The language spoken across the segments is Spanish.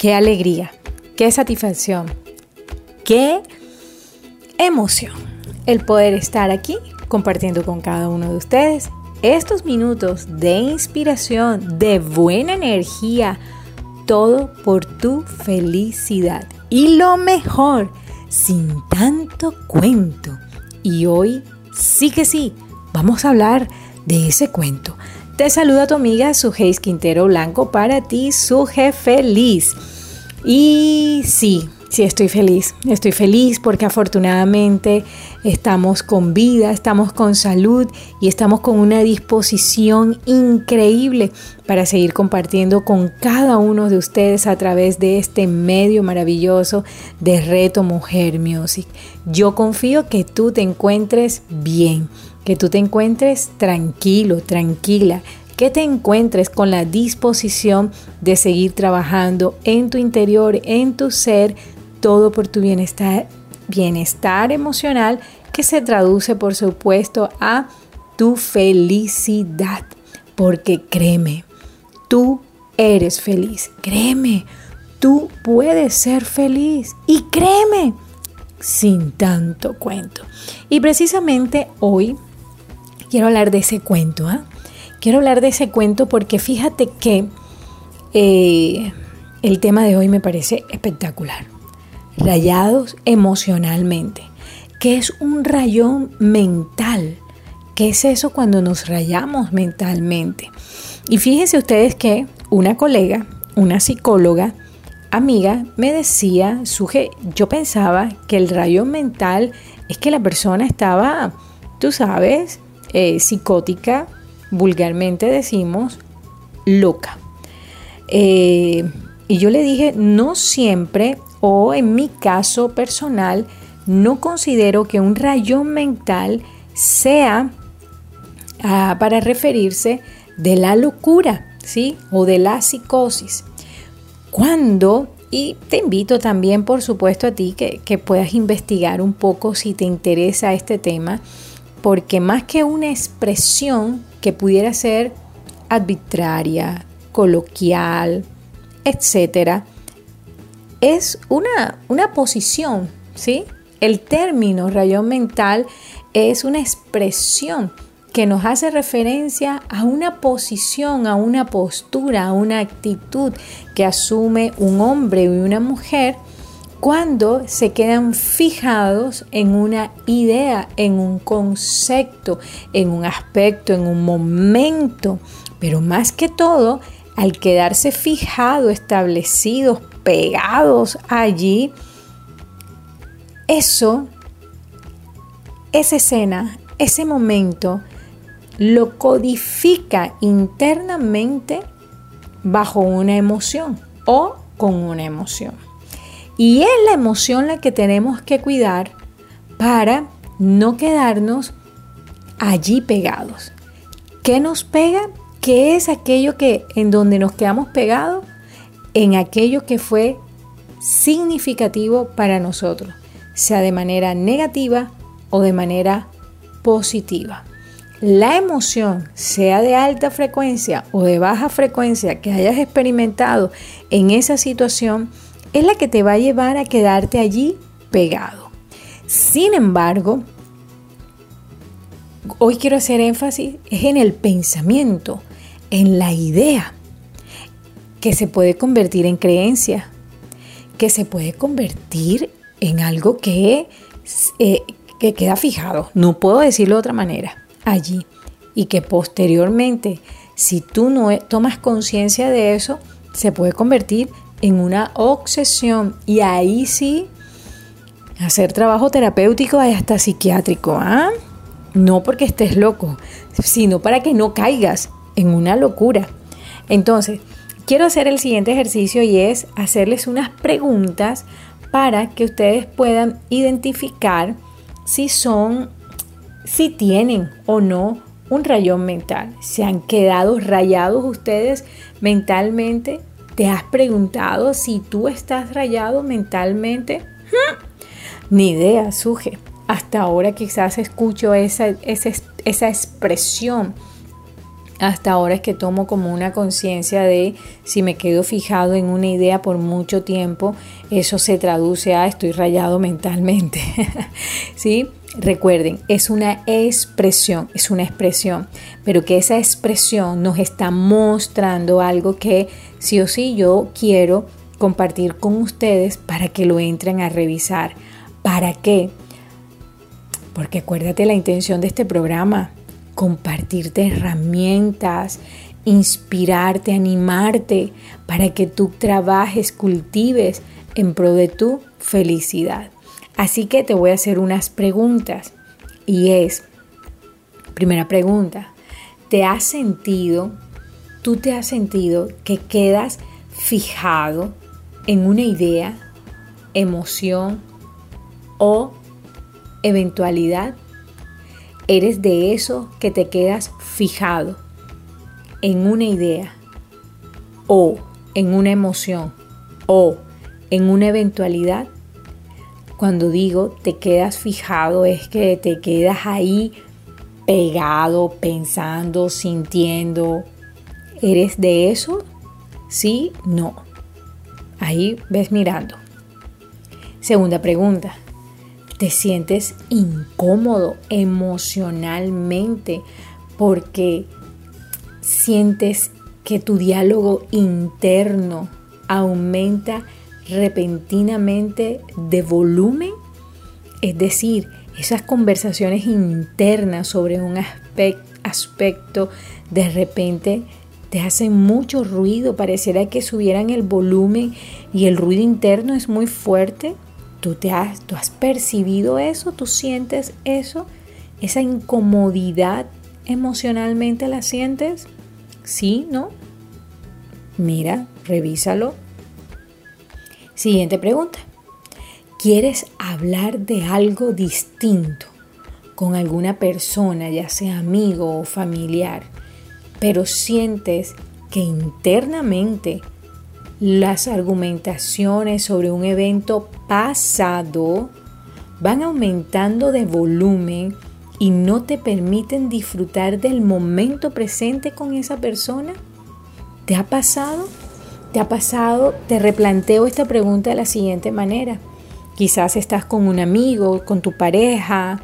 Qué alegría, qué satisfacción, qué emoción el poder estar aquí compartiendo con cada uno de ustedes estos minutos de inspiración, de buena energía, todo por tu felicidad. Y lo mejor, sin tanto cuento. Y hoy sí que sí, vamos a hablar de ese cuento. Te saluda tu amiga Sujeis Quintero Blanco para ti, Suje Feliz. Y sí, sí estoy feliz. Estoy feliz porque afortunadamente estamos con vida, estamos con salud y estamos con una disposición increíble para seguir compartiendo con cada uno de ustedes a través de este medio maravilloso de Reto Mujer Music. Yo confío que tú te encuentres bien, que tú te encuentres tranquilo, tranquila que te encuentres con la disposición de seguir trabajando en tu interior, en tu ser, todo por tu bienestar, bienestar emocional que se traduce por supuesto a tu felicidad. Porque créeme, tú eres feliz. Créeme, tú puedes ser feliz. Y créeme, sin tanto cuento. Y precisamente hoy quiero hablar de ese cuento. ¿ah? Quiero hablar de ese cuento porque fíjate que eh, el tema de hoy me parece espectacular. Rayados emocionalmente. ¿Qué es un rayón mental? ¿Qué es eso cuando nos rayamos mentalmente? Y fíjense ustedes que una colega, una psicóloga, amiga, me decía, suje, yo pensaba que el rayón mental es que la persona estaba, tú sabes, eh, psicótica, vulgarmente decimos, loca. Eh, y yo le dije, no siempre, o en mi caso personal, no considero que un rayón mental sea ah, para referirse de la locura, ¿sí? O de la psicosis. Cuando, y te invito también, por supuesto, a ti que, que puedas investigar un poco si te interesa este tema, porque más que una expresión que pudiera ser arbitraria, coloquial, etc., es una, una posición, ¿sí? El término rayón mental es una expresión que nos hace referencia a una posición, a una postura, a una actitud que asume un hombre y una mujer cuando se quedan fijados en una idea, en un concepto, en un aspecto, en un momento, pero más que todo, al quedarse fijados, establecidos, pegados allí, eso, esa escena, ese momento, lo codifica internamente bajo una emoción o con una emoción. Y es la emoción la que tenemos que cuidar para no quedarnos allí pegados. ¿Qué nos pega? ¿Qué es aquello que en donde nos quedamos pegados? En aquello que fue significativo para nosotros, sea de manera negativa o de manera positiva. La emoción, sea de alta frecuencia o de baja frecuencia que hayas experimentado en esa situación, es la que te va a llevar a quedarte allí pegado. Sin embargo, hoy quiero hacer énfasis es en el pensamiento, en la idea, que se puede convertir en creencia, que se puede convertir en algo que, eh, que queda fijado, no puedo decirlo de otra manera, allí, y que posteriormente, si tú no tomas conciencia de eso, se puede convertir en una obsesión y ahí sí hacer trabajo terapéutico y hasta psiquiátrico, ¿ah? No porque estés loco, sino para que no caigas en una locura. Entonces, quiero hacer el siguiente ejercicio y es hacerles unas preguntas para que ustedes puedan identificar si son, si tienen o no un rayón mental. ¿Se han quedado rayados ustedes mentalmente? ¿Te has preguntado si tú estás rayado mentalmente? Hmm. Ni idea, Suje. Hasta ahora quizás escucho esa, esa, esa expresión hasta ahora es que tomo como una conciencia de si me quedo fijado en una idea por mucho tiempo, eso se traduce a estoy rayado mentalmente. ¿Sí? Recuerden, es una expresión, es una expresión, pero que esa expresión nos está mostrando algo que sí o sí yo quiero compartir con ustedes para que lo entren a revisar. ¿Para qué? Porque acuérdate la intención de este programa, compartirte herramientas, inspirarte, animarte para que tú trabajes, cultives en pro de tu felicidad. Así que te voy a hacer unas preguntas y es, primera pregunta, ¿te has sentido, tú te has sentido que quedas fijado en una idea, emoción o eventualidad Eres de eso que te quedas fijado en una idea o en una emoción o en una eventualidad. Cuando digo te quedas fijado es que te quedas ahí pegado, pensando, sintiendo. ¿Eres de eso? Sí, no. Ahí ves mirando. Segunda pregunta te sientes incómodo emocionalmente porque sientes que tu diálogo interno aumenta repentinamente de volumen, es decir, esas conversaciones internas sobre un aspecto de repente te hacen mucho ruido, pareciera que subieran el volumen y el ruido interno es muy fuerte. ¿Tú, te has, ¿Tú has percibido eso? ¿Tú sientes eso? ¿Esa incomodidad emocionalmente la sientes? ¿Sí? ¿No? Mira, revísalo. Siguiente pregunta. ¿Quieres hablar de algo distinto con alguna persona, ya sea amigo o familiar, pero sientes que internamente las argumentaciones sobre un evento pasado van aumentando de volumen y no te permiten disfrutar del momento presente con esa persona? ¿Te ha pasado? ¿Te ha pasado? Te replanteo esta pregunta de la siguiente manera. Quizás estás con un amigo, con tu pareja,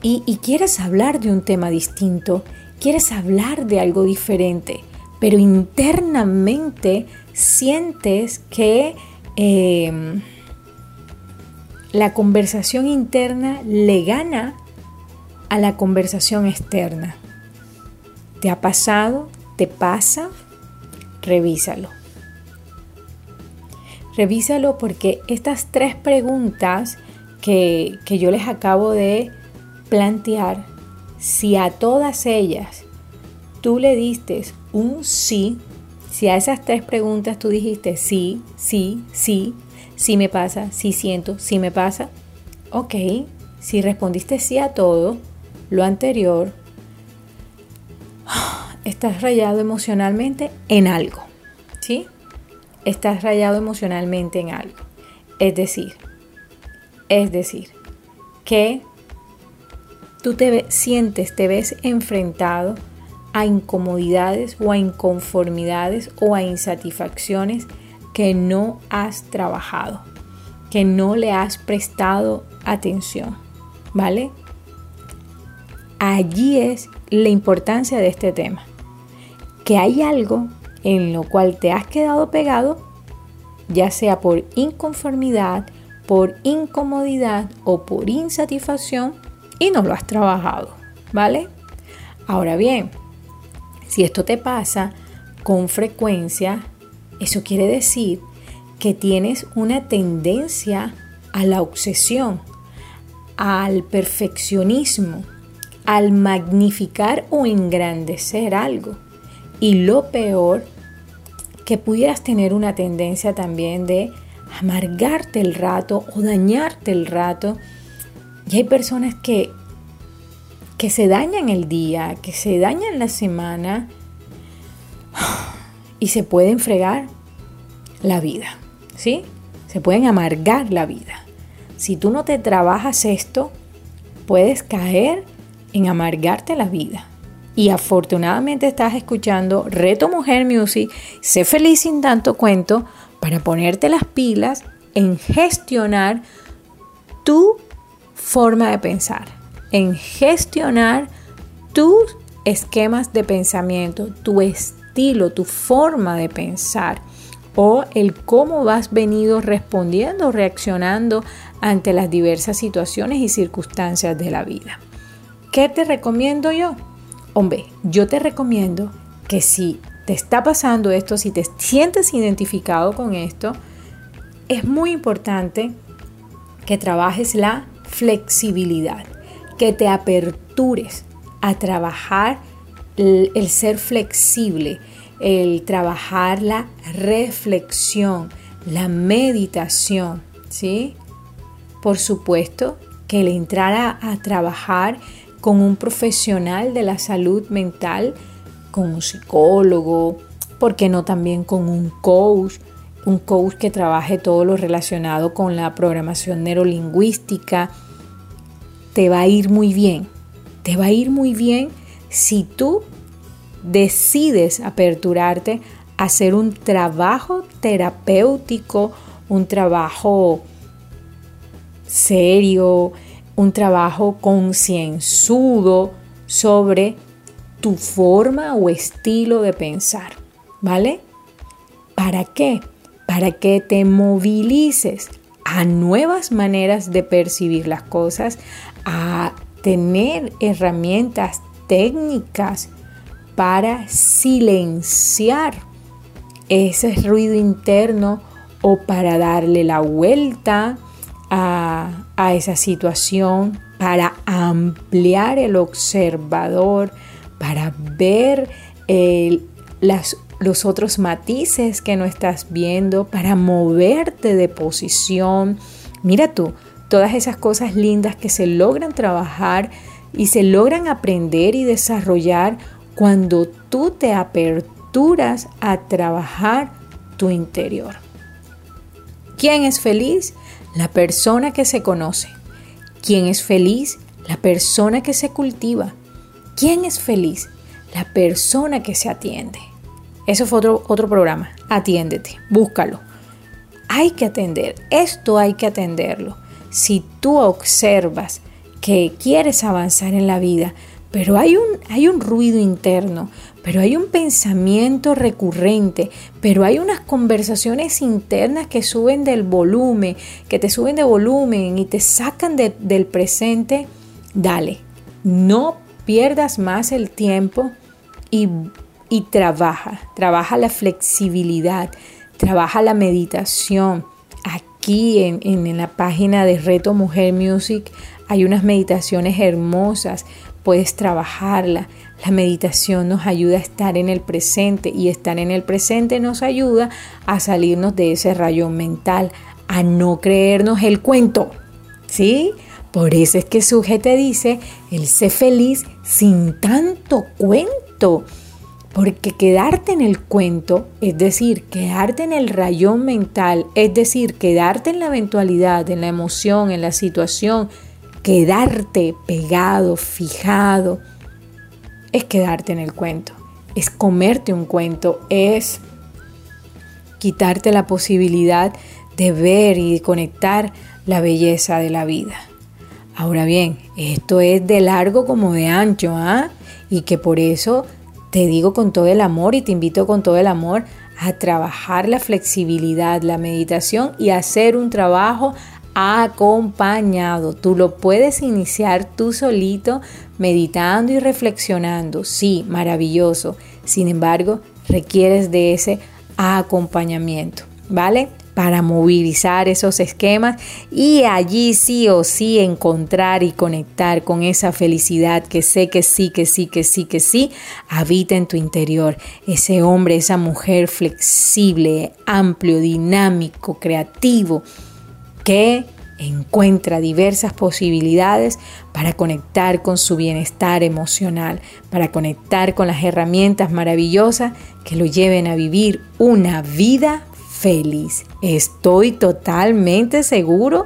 y, quieres hablar de un tema distinto, quieres hablar de algo diferente pero internamente sientes que em, la conversación interna le gana a la conversación externa. ¿Te ha pasado? ¿Te pasa? Revísalo. Revísalo porque estas tres preguntas que, que yo les acabo de plantear, si a todas ellas tú le diste un sí, si a esas tres preguntas tú dijiste sí, sí, sí, sí me pasa, sí siento, sí me pasa, ok, si respondiste sí a todo lo anterior, estás rayado emocionalmente en algo, ¿sí? Estás rayado emocionalmente en algo. Es decir, es decir, que tú te sientes, te ves enfrentado a incomodidades o a inconformidades o a insatisfacciones que no has trabajado, que no le has prestado atención, ¿vale? Allí es la importancia de este tema, que hay algo en lo cual te has quedado pegado, ya sea por inconformidad, por incomodidad o por insatisfacción y no lo has trabajado, ¿vale? Ahora bien, si esto te pasa con frecuencia, eso quiere decir que tienes una tendencia a la obsesión, al perfeccionismo, al magnificar o engrandecer algo. Y lo peor que pudieras tener una tendencia también de amargarte el rato o dañarte el rato. Y hay personas que, que se dañan el día, que se dañan la semana y se pueden fregar la vida, ¿sí? Se pueden amargar la vida. Si tú no te trabajas esto, puedes caer en amargarte la vida. Y afortunadamente estás escuchando Reto Mujer Music, sé feliz sin tanto cuento, para ponerte las pilas en gestionar tu forma de pensar, en gestionar tus esquemas de pensamiento, tu estilo, tu forma de pensar o el cómo vas venido respondiendo, reaccionando ante las diversas situaciones y circunstancias de la vida. ¿Qué te recomiendo yo? Hombre, yo te recomiendo que si te está pasando esto, si te sientes identificado con esto, es muy importante que trabajes la flexibilidad, que te apertures a trabajar el, ser flexible, el trabajar la reflexión, la meditación, ¿sí? Por supuesto que el entrar a trabajar con un profesional de la salud mental con un psicólogo, ¿por qué no también con un coach? Un coach que trabaje todo lo relacionado con la programación neurolingüística. Te va a ir muy bien. Te va a ir muy bien si tú decides aperturarte a hacer un trabajo terapéutico, un trabajo serio, un trabajo concienzudo sobre tu forma o estilo de pensar, ¿vale? ¿Para qué? Para que te movilices a nuevas maneras de percibir las cosas, a tener herramientas técnicas para silenciar ese ruido interno o para darle la vuelta a, esa situación, para ampliar el observador, para ver los otros matices que no estás viendo, para moverte de posición. Mira tú, todas esas cosas lindas que se logran trabajar y se logran aprender y desarrollar cuando tú te aperturas a trabajar tu interior. ¿Quién es feliz? La persona que se conoce. ¿Quién es feliz? La persona que se cultiva. ¿Quién es feliz? La persona que se atiende. Eso fue otro, otro programa. Atiéndete, búscalo. Hay que atender, esto hay que atenderlo. Si tú observas que quieres avanzar en la vida, pero hay un, hay un ruido interno, pero hay un pensamiento recurrente, pero hay unas conversaciones internas que suben del volumen, que te suben de volumen y te sacan del presente, dale, no pierdas más el tiempo y, trabaja, trabaja la flexibilidad, trabaja la meditación. Aquí en, en la página de Reto Mujer Music hay unas meditaciones hermosas, puedes trabajarla. La meditación nos ayuda a estar en el presente y estar en el presente nos ayuda a salirnos de ese rayón mental, a no creernos el cuento. ¿Sí? Por eso es que Suje te dice, el sé feliz sin tanto cuento. Porque quedarte en el cuento, es decir, quedarte en el rayón mental, es decir, quedarte en la eventualidad, en la emoción, en la situación, quedarte pegado, fijado, es quedarte en el cuento, es comerte un cuento, es quitarte la posibilidad de ver y de conectar la belleza de la vida. Ahora bien, esto es de largo como de ancho, ¿ah? Y que por eso te digo con todo el amor y te invito con todo el amor a trabajar la flexibilidad, la meditación y hacer un trabajo acompañado. Tú lo puedes iniciar tú solito meditando y reflexionando. Sí, maravilloso. Sin embargo, requieres de ese acompañamiento, ¿vale? para movilizar esos esquemas y allí sí o sí encontrar y conectar con esa felicidad que sé que sí, que sí, que sí, que sí, habita en tu interior. Ese hombre, esa mujer flexible, amplio, dinámico, creativo, que encuentra diversas posibilidades para conectar con su bienestar emocional, para conectar con las herramientas maravillosas que lo lleven a vivir una vida feliz. Estoy totalmente seguro,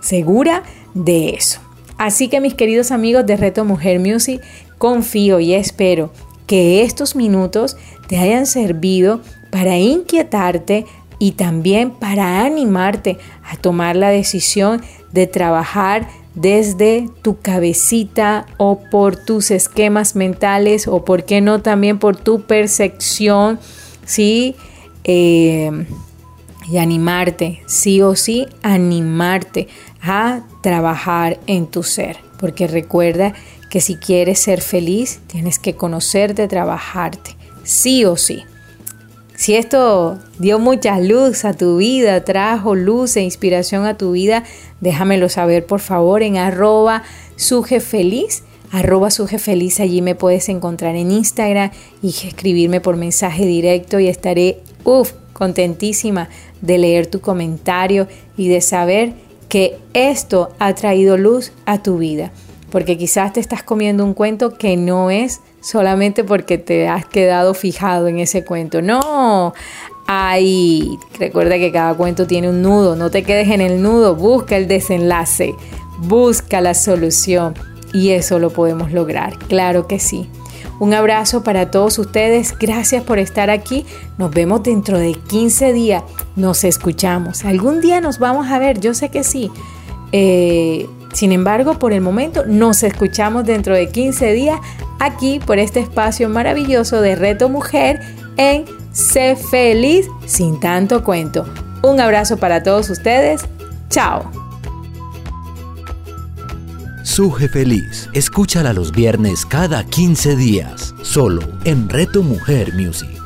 segura de eso. Así que mis queridos amigos de Reto Mujer Music, confío y espero que estos minutos te hayan servido para inquietarte y también para animarte a tomar la decisión de trabajar desde tu cabecita o por tus esquemas mentales o por qué no también por tu percepción, ¿sí? Eh, y animarte, sí o sí, animarte a trabajar en tu ser. Porque recuerda que si quieres ser feliz, tienes que conocerte, trabajarte, sí o sí. Si esto dio mucha luz a tu vida, trajo luz e inspiración a tu vida, déjamelo saber por favor en arroba sujefeliz, arroba sujefeliz, allí me puedes encontrar en Instagram y escribirme por mensaje directo y estaré, uff, contentísima de leer tu comentario y de saber que esto ha traído luz a tu vida. Porque quizás te estás comiendo un cuento que no es solamente porque te has quedado fijado en ese cuento. No, hay, recuerda que cada cuento tiene un nudo, no te quedes en el nudo, busca el desenlace, busca la solución y eso lo podemos lograr, claro que sí. Un abrazo para todos ustedes, gracias por estar aquí, nos vemos dentro de 15 días, nos escuchamos, algún día nos vamos a ver, yo sé que sí. Eh, sin embargo, por el momento nos escuchamos dentro de 15 días aquí por este espacio maravilloso de Reto Mujer en Sé Feliz sin tanto cuento. Un abrazo para todos ustedes. Chao. Suje Feliz. Escúchala los viernes cada 15 días, solo en Reto Mujer Music.